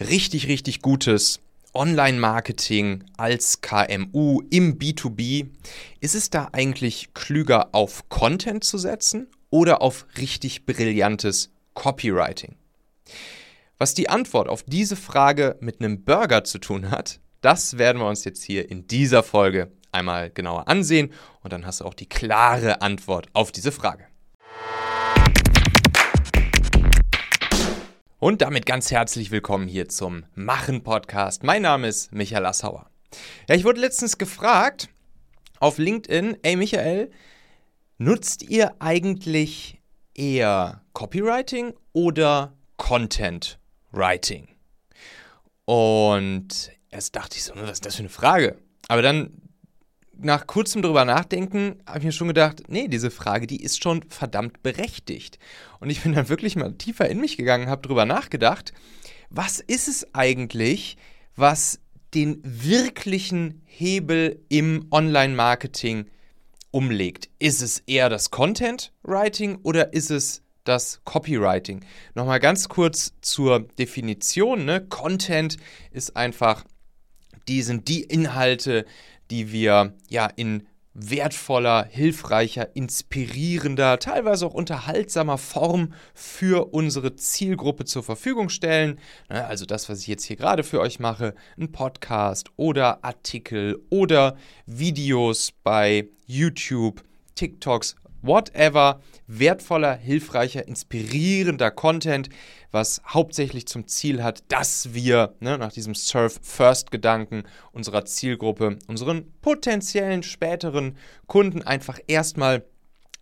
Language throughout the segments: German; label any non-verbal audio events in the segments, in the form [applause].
richtig, richtig gutes Online-Marketing als KMU im B2B, ist es da eigentlich klüger auf Content zu setzen oder auf richtig brillantes Copywriting? Was die Antwort auf diese Frage mit einem Burger zu tun hat, das werden wir uns jetzt hier in dieser Folge einmal genauer ansehen und dann hast du auch die klare Antwort auf diese Frage. Und damit ganz herzlich willkommen hier zum Machen-Podcast. Mein Name ist Michael Assauer. Ja, ich wurde letztens gefragt auf LinkedIn, ey Michael, nutzt ihr eigentlich eher Copywriting oder Content Writing? Und erst dachte ich so, was ist das für eine Frage? Aber dann nach kurzem drüber nachdenken, habe ich mir schon gedacht, nee, diese Frage, die ist schon verdammt berechtigt. Und ich bin dann wirklich mal tiefer in mich gegangen, habe drüber nachgedacht, was ist es eigentlich, was den wirklichen Hebel im Online-Marketing umlegt? Ist es eher das Content-Writing oder ist es das Copywriting? Nochmal ganz kurz zur Definition. Ne? Content ist einfach, die sind die Inhalte, die wir ja in wertvoller, hilfreicher, inspirierender, teilweise auch unterhaltsamer Form für unsere Zielgruppe zur Verfügung stellen. Ne, also das, was ich jetzt hier gerade für euch mache, ein Podcast oder Artikel oder Videos bei YouTube, TikToks, whatever, wertvoller, hilfreicher, inspirierender Content, was hauptsächlich zum Ziel hat, dass wir ne, nach diesem Surf-First-Gedanken unserer Zielgruppe, unseren potenziellen späteren Kunden einfach erstmal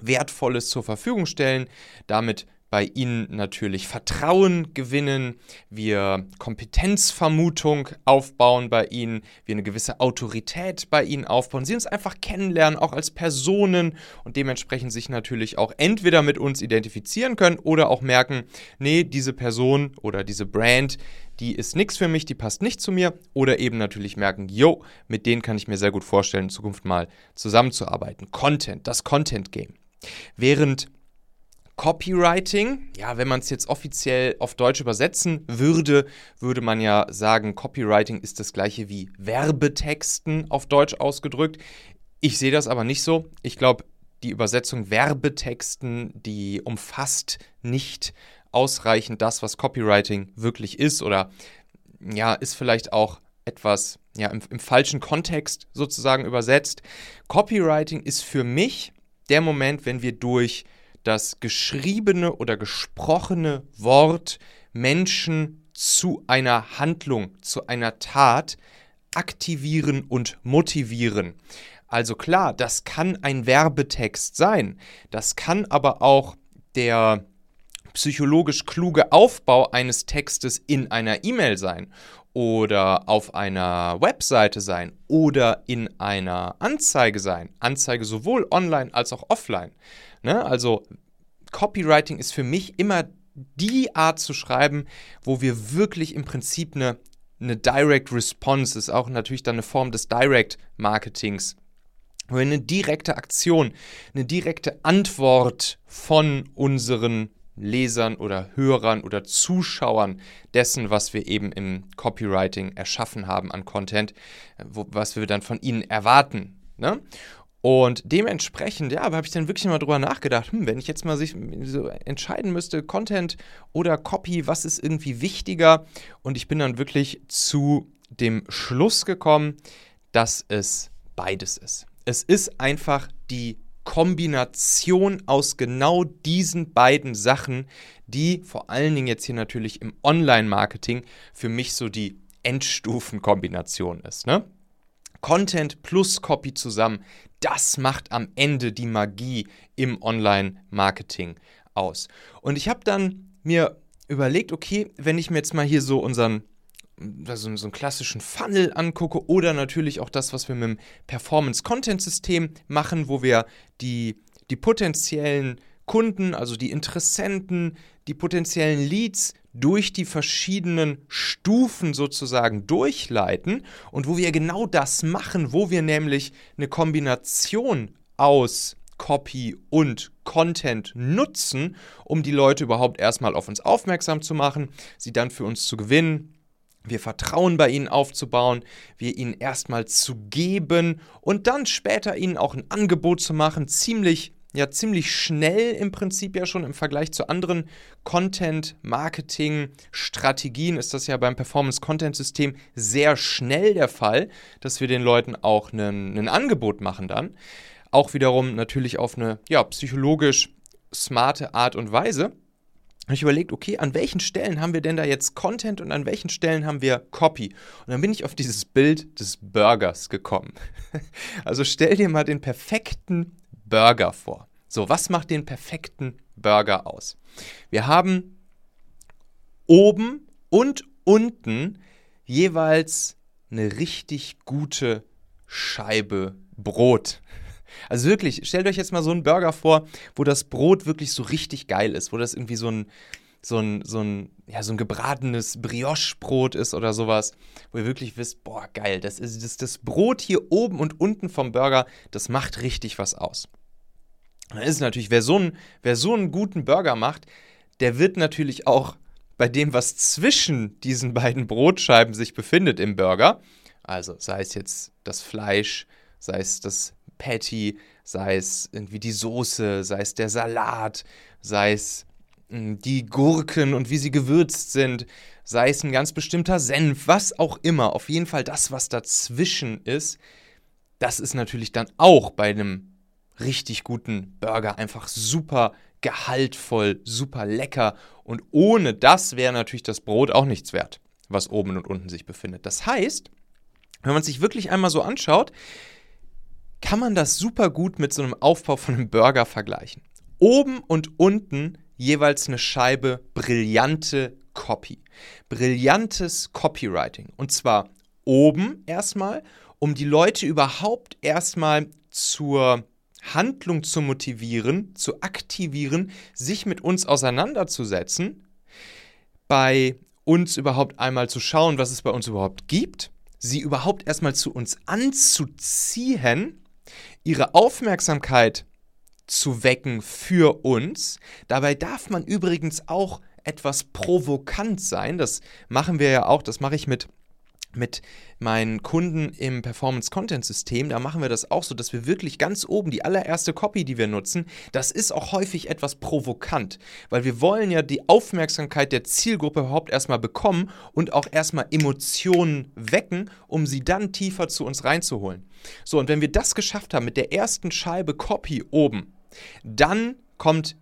Wertvolles zur Verfügung stellen, damit bei ihnen natürlich Vertrauen gewinnen, wir Kompetenzvermutung aufbauen bei ihnen, wir eine gewisse Autorität bei ihnen aufbauen, sie uns einfach kennenlernen, auch als Personen und dementsprechend sich natürlich auch entweder mit uns identifizieren können oder auch merken, nee, diese Person oder diese Brand, die ist nichts für mich, die passt nicht zu mir oder eben natürlich merken, yo, mit denen kann ich mir sehr gut vorstellen, in Zukunft mal zusammenzuarbeiten. Content, das Content Game. Während Copywriting, ja, wenn man es jetzt offiziell auf Deutsch übersetzen würde, würde man ja sagen, Copywriting ist das gleiche wie Werbetexten auf Deutsch ausgedrückt. Ich sehe das aber nicht so. Ich glaube, die Übersetzung Werbetexten, die umfasst nicht ausreichend das, was Copywriting wirklich ist oder ja, ist vielleicht auch etwas ja, im, im falschen Kontext sozusagen übersetzt. Copywriting ist für mich der Moment, wenn wir durch das geschriebene oder gesprochene Wort Menschen zu einer Handlung, zu einer Tat aktivieren und motivieren. Also klar, das kann ein Werbetext sein, das kann aber auch der psychologisch kluge Aufbau eines Textes in einer E-Mail sein oder auf einer Webseite sein oder in einer Anzeige sein. Anzeige sowohl online als auch offline. Ne? Also Copywriting ist für mich immer die Art zu schreiben, wo wir wirklich im Prinzip eine, eine Direct Response ist, auch natürlich dann eine Form des Direct Marketings, wo wir eine direkte Aktion, eine direkte Antwort von unseren Lesern oder Hörern oder Zuschauern dessen, was wir eben im Copywriting erschaffen haben an Content, wo, was wir dann von ihnen erwarten. Ne? Und dementsprechend, ja, habe ich dann wirklich mal drüber nachgedacht, hm, wenn ich jetzt mal sich so entscheiden müsste, Content oder Copy, was ist irgendwie wichtiger? Und ich bin dann wirklich zu dem Schluss gekommen, dass es beides ist. Es ist einfach die Kombination aus genau diesen beiden Sachen, die vor allen Dingen jetzt hier natürlich im Online-Marketing für mich so die Endstufenkombination ist. Ne? Content plus Copy zusammen, das macht am Ende die Magie im Online-Marketing aus. Und ich habe dann mir überlegt, okay, wenn ich mir jetzt mal hier so unseren also so einen klassischen Funnel angucke oder natürlich auch das, was wir mit dem Performance-Content-System machen, wo wir die, die potenziellen Kunden, also die Interessenten, die potenziellen Leads durch die verschiedenen Stufen sozusagen durchleiten und wo wir genau das machen, wo wir nämlich eine Kombination aus Copy und Content nutzen, um die Leute überhaupt erstmal auf uns aufmerksam zu machen, sie dann für uns zu gewinnen wir Vertrauen bei ihnen aufzubauen, wir ihnen erstmal zu geben und dann später ihnen auch ein Angebot zu machen, ziemlich ja ziemlich schnell im Prinzip ja schon im Vergleich zu anderen Content-Marketing-Strategien ist das ja beim Performance-Content-System sehr schnell der Fall, dass wir den Leuten auch ein Angebot machen dann. Auch wiederum natürlich auf eine ja, psychologisch smarte Art und Weise habe ich überlegt, okay, an welchen Stellen haben wir denn da jetzt Content und an welchen Stellen haben wir Copy? Und dann bin ich auf dieses Bild des Burgers gekommen. [laughs] Also stell dir mal den perfekten Burger vor. So, was macht den perfekten Burger aus? Wir haben oben und unten jeweils eine richtig gute Scheibe Brot. [laughs] Also wirklich, stellt euch jetzt mal so einen Burger vor, wo das Brot wirklich so richtig geil ist, wo das irgendwie so ein, so ein, so ein, ja, so ein gebratenes Brioche-Brot ist oder sowas, wo ihr wirklich wisst, boah, geil, das ist das, das Brot hier oben und unten vom Burger, das macht richtig was aus. Dann ist natürlich, wer so, einen, wer so einen guten Burger macht, der wird natürlich auch bei dem, was zwischen diesen beiden Brotscheiben sich befindet im Burger, also sei es jetzt das Fleisch, sei es das Patty, sei es irgendwie die Soße, sei es der Salat, sei es die Gurken und wie sie gewürzt sind, sei es ein ganz bestimmter Senf, was auch immer. Auf jeden Fall das, was dazwischen ist, das ist natürlich dann auch bei einem richtig guten Burger einfach super gehaltvoll, super lecker. Und ohne das wäre natürlich das Brot auch nichts wert, was oben und unten sich befindet. Das heißt, wenn man sich wirklich einmal so anschaut, kann man das super gut mit so einem Aufbau von einem Burger vergleichen. Oben und unten jeweils eine Scheibe brillante Copy. Brillantes Copywriting. Und zwar oben erstmal, um die Leute überhaupt erstmal zur Handlung zu motivieren, zu aktivieren, sich mit uns auseinanderzusetzen, bei uns überhaupt einmal zu schauen, was es bei uns überhaupt gibt, sie überhaupt erstmal zu uns anzuziehen ihre Aufmerksamkeit zu wecken für uns. Dabei darf man übrigens auch etwas provokant sein. Das machen wir ja auch, das mache ich mit mit meinen Kunden im Performance-Content-System, da machen wir das auch so, dass wir wirklich ganz oben die allererste Copy, die wir nutzen, das ist auch häufig etwas provokant, weil wir wollen ja die Aufmerksamkeit der Zielgruppe überhaupt erstmal bekommen und auch erstmal Emotionen wecken, um sie dann tiefer zu uns reinzuholen. So, und wenn wir das geschafft haben mit der ersten Scheibe Copy oben, dann kommt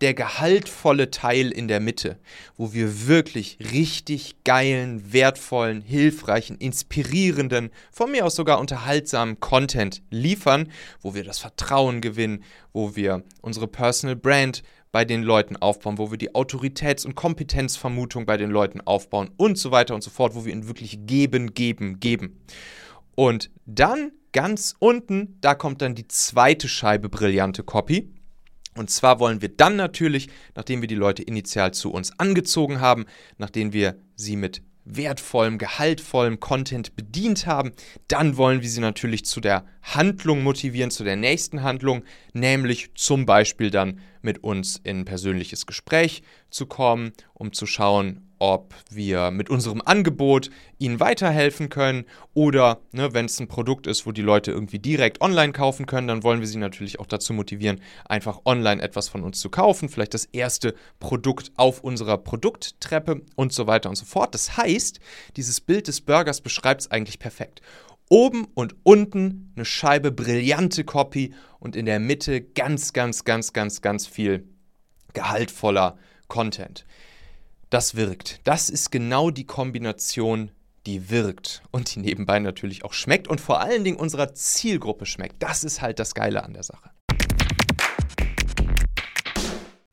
der gehaltvolle Teil in der Mitte, wo wir wirklich richtig geilen, wertvollen, hilfreichen, inspirierenden, von mir aus sogar unterhaltsamen Content liefern, wo wir das Vertrauen gewinnen, wo wir unsere Personal Brand bei den Leuten aufbauen, wo wir die Autoritäts- und Kompetenzvermutung bei den Leuten aufbauen und so weiter und so fort, wo wir ihnen wirklich geben, geben, geben. Und dann ganz unten, da kommt dann die zweite Scheibe brillante Copy. Und zwar wollen wir dann natürlich, nachdem wir die Leute initial zu uns angezogen haben, nachdem wir sie mit wertvollem, gehaltvollem Content bedient haben, dann wollen wir sie natürlich zu der Handlung motivieren, zu der nächsten Handlung, nämlich zum Beispiel dann mit uns in ein persönliches Gespräch zu kommen, um zu schauen, ob wir mit unserem Angebot ihnen weiterhelfen können oder ne, wenn es ein Produkt ist, wo die Leute irgendwie direkt online kaufen können, dann wollen wir sie natürlich auch dazu motivieren, einfach online etwas von uns zu kaufen, vielleicht das erste Produkt auf unserer Produkttreppe und so weiter und so fort. Das heißt, dieses Bild des Burgers beschreibt es eigentlich perfekt. Oben und unten eine Scheibe brillante Copy und in der Mitte ganz, ganz, ganz, ganz, ganz viel gehaltvoller Content. Das wirkt. Das ist genau die Kombination, die wirkt und die nebenbei natürlich auch schmeckt und vor allen Dingen unserer Zielgruppe schmeckt. Das ist halt das Geile an der Sache.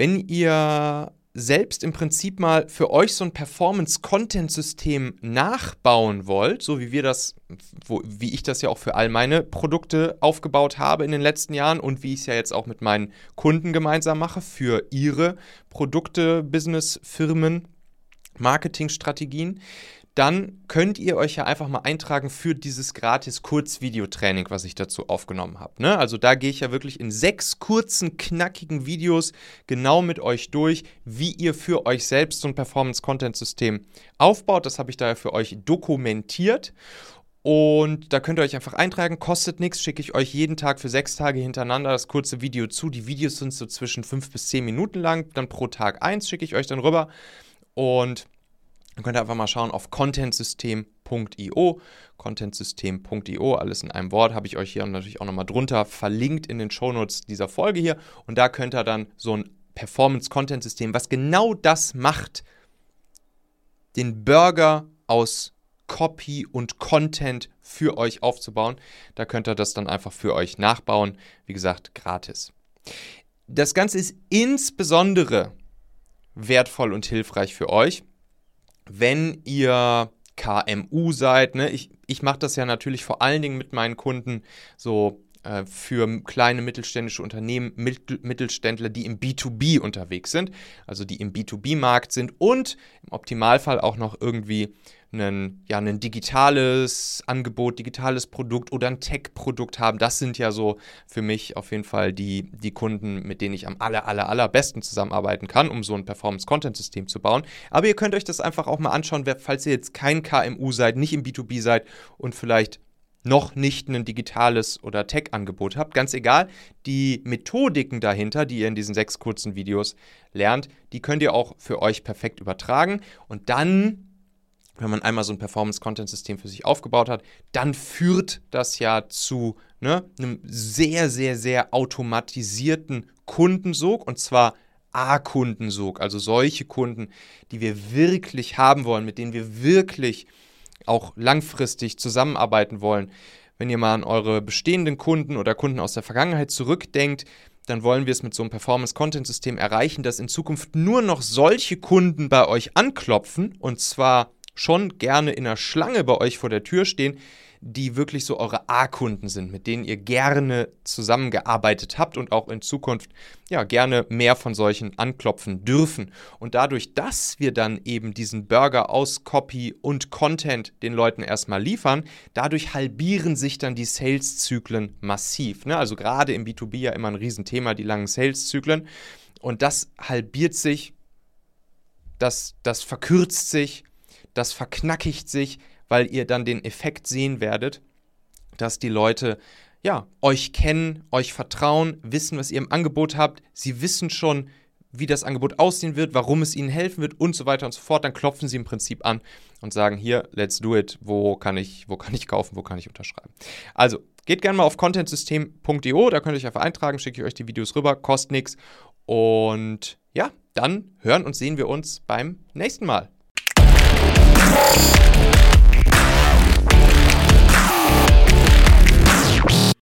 Wenn ihr selbst im Prinzip mal für euch so ein Performance-Content-System nachbauen wollt, so wie wir das, wo, wie ich das ja auch für all meine Produkte aufgebaut habe in den letzten Jahren und wie ich es ja jetzt auch mit meinen Kunden gemeinsam mache für ihre Produkte, Business, Firmen, Marketingstrategien, dann könnt ihr euch ja einfach mal eintragen für dieses gratis Kurzvideotraining, was ich dazu aufgenommen habe. Ne? Also da gehe ich ja wirklich in sechs kurzen, knackigen Videos genau mit euch durch, wie ihr für euch selbst so ein Performance-Content-System aufbaut. Das habe ich daher für euch dokumentiert. Und da könnt ihr euch einfach eintragen, kostet nichts, schicke ich euch jeden Tag für sechs Tage hintereinander das kurze Video zu. Die Videos sind so zwischen fünf bis zehn Minuten lang, dann pro Tag eins schicke ich euch dann rüber. Und dann könnt ihr einfach mal schauen auf contentsystem.io. Contentsystem.io, alles in einem Wort, habe ich euch hier natürlich auch nochmal drunter verlinkt in den Shownotes dieser Folge hier. Und da könnt ihr dann so ein Performance-Content-System, was genau das macht, den Burger aus Copy und Content für euch aufzubauen. Da könnt ihr das dann einfach für euch nachbauen. Wie gesagt, gratis. Das Ganze ist insbesondere wertvoll und hilfreich für euch, wenn ihr KMU seid, ne, ich, ich mache das ja natürlich vor allen Dingen mit meinen Kunden so äh, für kleine mittelständische Unternehmen, Mittelständler, die im B2B unterwegs sind, also die im B2B-Markt sind und im Optimalfall auch noch irgendwie ein, ja, ein digitales Angebot, digitales Produkt oder ein Tech-Produkt haben. Das sind ja so für mich auf jeden Fall die, die Kunden, mit denen ich am aller, aller, allerbesten zusammenarbeiten kann, um so ein Performance-Content-System zu bauen. Aber ihr könnt euch das einfach auch mal anschauen, falls ihr jetzt kein KMU seid, nicht im B2B seid und vielleicht noch nicht ein digitales oder Tech-Angebot habt. Ganz egal, die Methodiken dahinter, die ihr in diesen sechs kurzen Videos lernt, die könnt ihr auch für euch perfekt übertragen. Und dann wenn man einmal so ein Performance-Content-System für sich aufgebaut hat, dann führt das ja zu ne, einem sehr, sehr, sehr automatisierten Kundensog und zwar A-Kundensog, also solche Kunden, die wir wirklich haben wollen, mit denen wir wirklich auch langfristig zusammenarbeiten wollen. Wenn ihr mal an eure bestehenden Kunden oder Kunden aus der Vergangenheit zurückdenkt, dann wollen wir es mit so einem Performance-Content-System erreichen, dass in Zukunft nur noch solche Kunden bei euch anklopfen und zwar schon gerne in der Schlange bei euch vor der Tür stehen, die wirklich so eure A-Kunden sind, mit denen ihr gerne zusammengearbeitet habt und auch in Zukunft ja gerne mehr von solchen anklopfen dürfen. Und dadurch, dass wir dann eben diesen Burger aus Copy und Content den Leuten erstmal liefern, dadurch halbieren sich dann die Sales-Zyklen massiv. Ne? Also gerade im B2B ja immer ein Riesenthema, die langen Sales-Zyklen. Und das halbiert sich, das, das verkürzt sich das verknackigt sich, weil ihr dann den Effekt sehen werdet, dass die Leute ja, euch kennen, euch vertrauen, wissen, was ihr im Angebot habt. Sie wissen schon, wie das Angebot aussehen wird, warum es ihnen helfen wird und so weiter und so fort. Dann klopfen sie im Prinzip an und sagen, hier, let's do it. Wo kann ich, wo kann ich kaufen, wo kann ich unterschreiben? Also, geht gerne mal auf contentsystem.io, da könnt ihr euch einfach eintragen, schicke ich euch die Videos rüber, kostet nichts. Und ja, dann hören und sehen wir uns beim nächsten Mal. Bye.